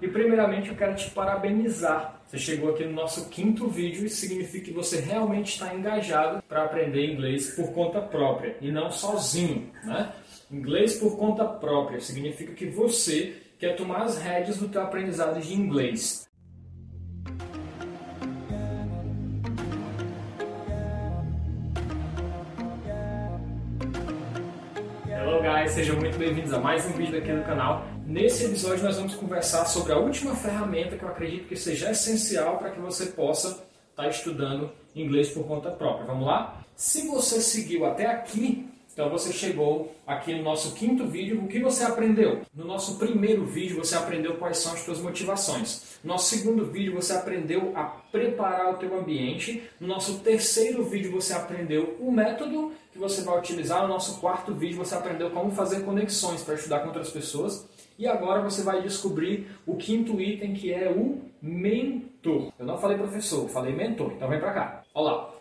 E primeiramente eu quero te parabenizar. Você chegou aqui no nosso quinto vídeo, isso significa que você realmente está engajado para aprender inglês por conta própria e não sozinho. Né? Inglês por conta própria significa que você quer tomar as rédeas do teu aprendizado de inglês. Sejam muito bem-vindos a mais um vídeo aqui no canal. Nesse episódio nós vamos conversar sobre a última ferramenta que eu acredito que seja essencial para que você possa estar tá estudando inglês por conta própria. Vamos lá? Se você seguiu até aqui, então você chegou aqui no nosso quinto vídeo. O que você aprendeu? No nosso primeiro vídeo você aprendeu quais são as suas motivações. No nosso segundo vídeo você aprendeu a preparar o teu ambiente. No nosso terceiro vídeo você aprendeu o método que você vai utilizar. No nosso quarto vídeo você aprendeu como fazer conexões para estudar com outras pessoas. E agora você vai descobrir o quinto item que é o mentor. Eu não falei professor, falei mentor. Então vem para cá. Olha lá.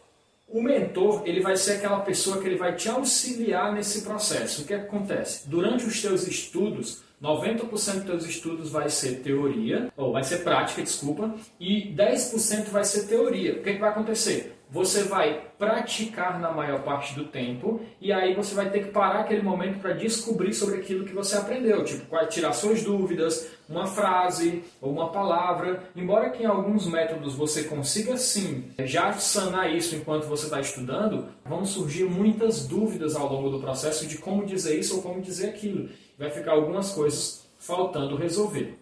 O mentor, ele vai ser aquela pessoa que ele vai te auxiliar nesse processo. O que, é acontece? Durante os teus estudos, 90% dos teus estudos vai ser teoria, ou vai ser prática, desculpa, e 10% vai ser teoria. O que, é que vai acontecer? Você vai praticar na maior parte do tempo e aí você vai ter que parar aquele momento para descobrir sobre aquilo que você aprendeu, tipo, tirar suas dúvidas, uma frase ou uma palavra. Embora que em alguns métodos você consiga sim já sanar isso enquanto você está estudando, vão surgir muitas dúvidas ao longo do processo de como dizer isso ou como dizer aquilo. Vai ficar algumas coisas faltando resolver.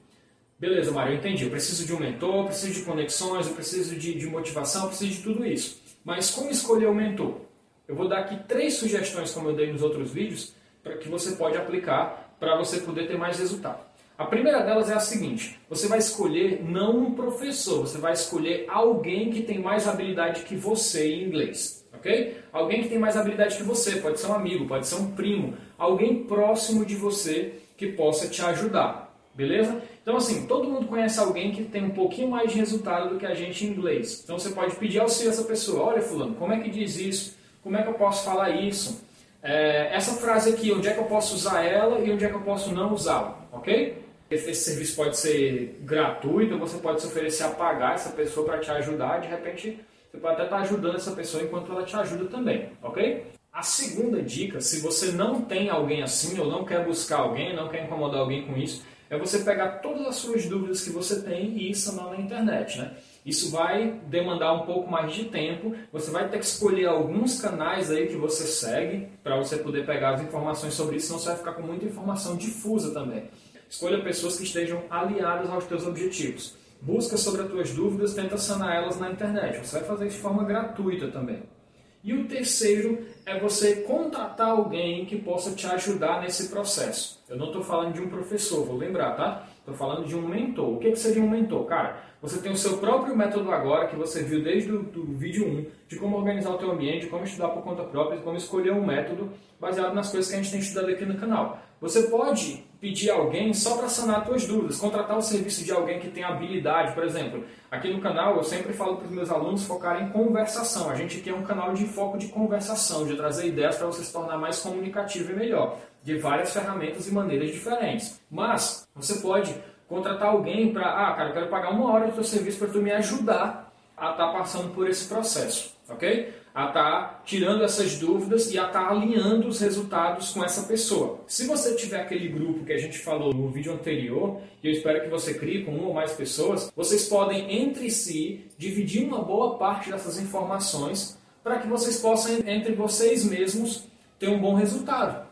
Beleza, Mário, eu entendi. Eu preciso de um mentor, preciso de conexões, eu preciso de, de motivação, eu preciso de tudo isso. Mas como escolher o mentor? Eu vou dar aqui três sugestões, como eu dei nos outros vídeos, para que você pode aplicar para você poder ter mais resultado. A primeira delas é a seguinte: você vai escolher não um professor, você vai escolher alguém que tem mais habilidade que você em inglês, ok? Alguém que tem mais habilidade que você, pode ser um amigo, pode ser um primo, alguém próximo de você que possa te ajudar. Beleza? Então, assim, todo mundo conhece alguém que tem um pouquinho mais de resultado do que a gente em inglês. Então, você pode pedir auxílio a essa pessoa. Olha, fulano, como é que diz isso? Como é que eu posso falar isso? É, essa frase aqui, onde é que eu posso usar ela e onde é que eu posso não usá-la? Ok? Esse serviço pode ser gratuito, você pode se oferecer a pagar essa pessoa para te ajudar. De repente, você pode até estar ajudando essa pessoa enquanto ela te ajuda também. Ok? A segunda dica, se você não tem alguém assim ou não quer buscar alguém, não quer incomodar alguém com isso, é você pegar todas as suas dúvidas que você tem e sanar na internet. Né? Isso vai demandar um pouco mais de tempo. Você vai ter que escolher alguns canais aí que você segue para você poder pegar as informações sobre isso, senão você vai ficar com muita informação difusa também. Escolha pessoas que estejam aliadas aos teus objetivos. Busca sobre as tuas dúvidas, tenta sanar elas na internet. Você vai fazer isso de forma gratuita também. E o terceiro é você contratar alguém que possa te ajudar nesse processo. Eu não estou falando de um professor, vou lembrar, tá? Estou falando de um mentor. O que, que seria um mentor? Cara, você tem o seu próprio método agora, que você viu desde o do vídeo 1, de como organizar o teu ambiente, como estudar por conta própria, como escolher um método baseado nas coisas que a gente tem estudado aqui no canal. Você pode pedir alguém só para sanar suas dúvidas, contratar o serviço de alguém que tem habilidade, por exemplo. Aqui no canal eu sempre falo para os meus alunos focarem em conversação. A gente aqui é um canal de foco de conversação, de trazer ideias para você se tornar mais comunicativo e melhor, de várias ferramentas e maneiras diferentes. Mas você pode contratar alguém para, ah, cara, eu quero pagar uma hora do teu serviço para tu me ajudar a estar tá passando por esse processo, ok? a estar tá tirando essas dúvidas e a estar tá alinhando os resultados com essa pessoa. Se você tiver aquele grupo que a gente falou no vídeo anterior, e eu espero que você crie com uma ou mais pessoas, vocês podem entre si dividir uma boa parte dessas informações para que vocês possam, entre vocês mesmos, ter um bom resultado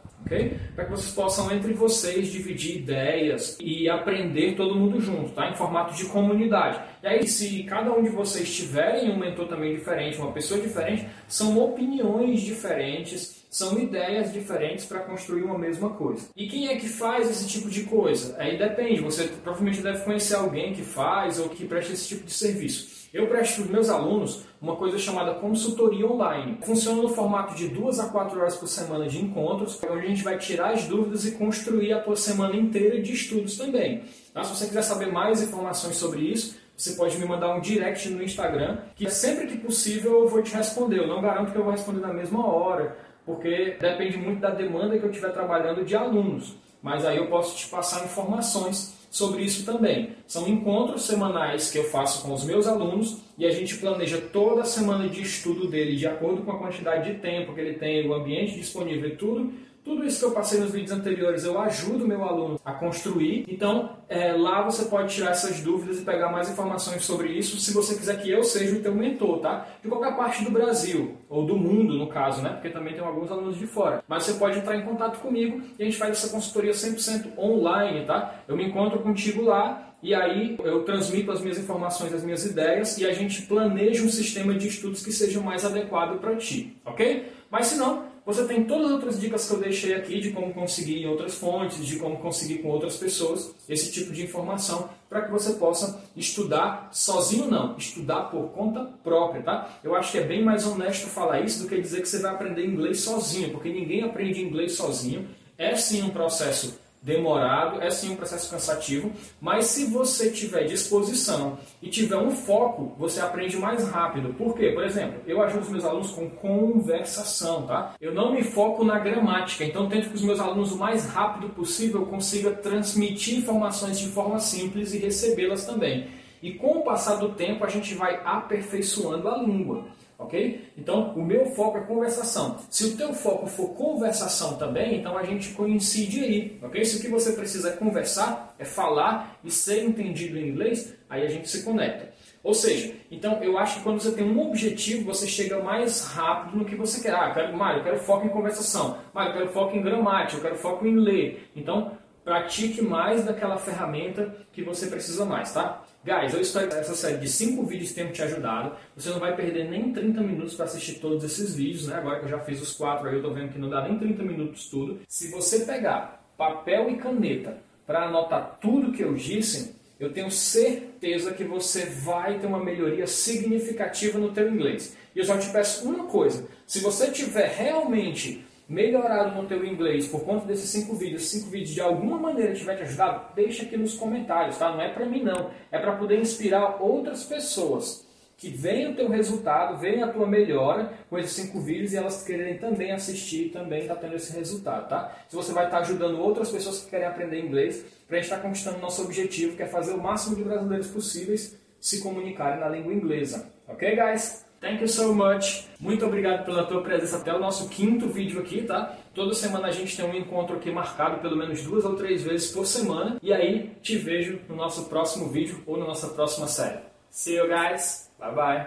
Para que vocês possam entre vocês dividir ideias e aprender todo mundo junto, tá? Em formato de comunidade. E aí, se cada um de vocês tiverem um mentor também diferente, uma pessoa diferente, são opiniões diferentes, são ideias diferentes para construir uma mesma coisa. E quem é que faz esse tipo de coisa? Aí depende. Você provavelmente deve conhecer alguém que faz ou que presta esse tipo de serviço. Eu presto para os meus alunos uma coisa chamada consultoria online. Funciona no formato de duas a quatro horas por semana de encontros, onde a gente vai tirar as dúvidas e construir a tua semana inteira de estudos também. Tá? Se você quiser saber mais informações sobre isso, você pode me mandar um direct no Instagram, que sempre que possível eu vou te responder. Eu não garanto que eu vou responder na mesma hora, porque depende muito da demanda que eu estiver trabalhando de alunos. Mas aí eu posso te passar informações sobre isso também. São encontros semanais que eu faço com os meus alunos e a gente planeja toda a semana de estudo dele de acordo com a quantidade de tempo que ele tem, o ambiente disponível e tudo tudo isso que eu passei nos vídeos anteriores eu ajudo meu aluno a construir. Então, é, lá você pode tirar essas dúvidas e pegar mais informações sobre isso se você quiser que eu seja o teu mentor, tá? De qualquer parte do Brasil, ou do mundo, no caso, né? Porque também tem alguns alunos de fora. Mas você pode entrar em contato comigo e a gente faz essa consultoria 100% online, tá? Eu me encontro contigo lá e aí eu transmito as minhas informações, as minhas ideias e a gente planeja um sistema de estudos que seja mais adequado para ti, ok? Mas se não, você tem todas as outras dicas que eu deixei aqui de como conseguir em outras fontes, de como conseguir com outras pessoas esse tipo de informação para que você possa estudar sozinho não, estudar por conta própria, tá? Eu acho que é bem mais honesto falar isso do que dizer que você vai aprender inglês sozinho, porque ninguém aprende inglês sozinho. É sim um processo demorado, é sim um processo cansativo, mas se você tiver disposição e tiver um foco, você aprende mais rápido. Por quê? Por exemplo, eu ajudo os meus alunos com conversação, tá? Eu não me foco na gramática, então tento que os meus alunos o mais rápido possível consiga transmitir informações de forma simples e recebê-las também. E com o passar do tempo a gente vai aperfeiçoando a língua ok? Então, o meu foco é conversação. Se o teu foco for conversação também, então a gente coincide aí, ok? Se o que você precisa é conversar, é falar e ser entendido em inglês, aí a gente se conecta. Ou seja, então eu acho que quando você tem um objetivo, você chega mais rápido no que você quer. Ah, eu quero, Mário, eu quero foco em conversação. Mário, eu quero foco em gramática, eu quero foco em ler. Então, pratique mais daquela ferramenta que você precisa mais, tá? Guys, eu espero que essa série de 5 vídeos tenha te ajudado. Você não vai perder nem 30 minutos para assistir todos esses vídeos, né? Agora que eu já fiz os 4 aí, eu tô vendo que não dá nem 30 minutos tudo. Se você pegar papel e caneta para anotar tudo que eu disse, eu tenho certeza que você vai ter uma melhoria significativa no teu inglês. E eu só te peço uma coisa, se você tiver realmente melhorado no teu inglês por conta desses cinco vídeos, cinco vídeos de alguma maneira tiver te ajudado, deixa aqui nos comentários, tá? Não é para mim não, é para poder inspirar outras pessoas que veem o teu resultado, veem a tua melhora com esses cinco vídeos e elas quererem também assistir, também estar tá tendo esse resultado, tá? Se você vai estar tá ajudando outras pessoas que querem aprender inglês, para gente estar tá conquistando nosso objetivo, que é fazer o máximo de brasileiros possíveis se comunicarem na língua inglesa. Ok, guys? Thank you so much. Muito obrigado pela tua presença até o nosso quinto vídeo aqui, tá? Toda semana a gente tem um encontro aqui marcado pelo menos duas ou três vezes por semana. E aí te vejo no nosso próximo vídeo ou na nossa próxima série. See you guys. Bye bye.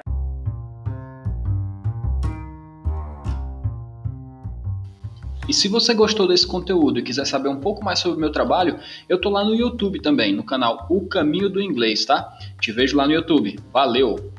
E se você gostou desse conteúdo e quiser saber um pouco mais sobre o meu trabalho, eu tô lá no YouTube também, no canal O Caminho do Inglês, tá? Te vejo lá no YouTube. Valeu!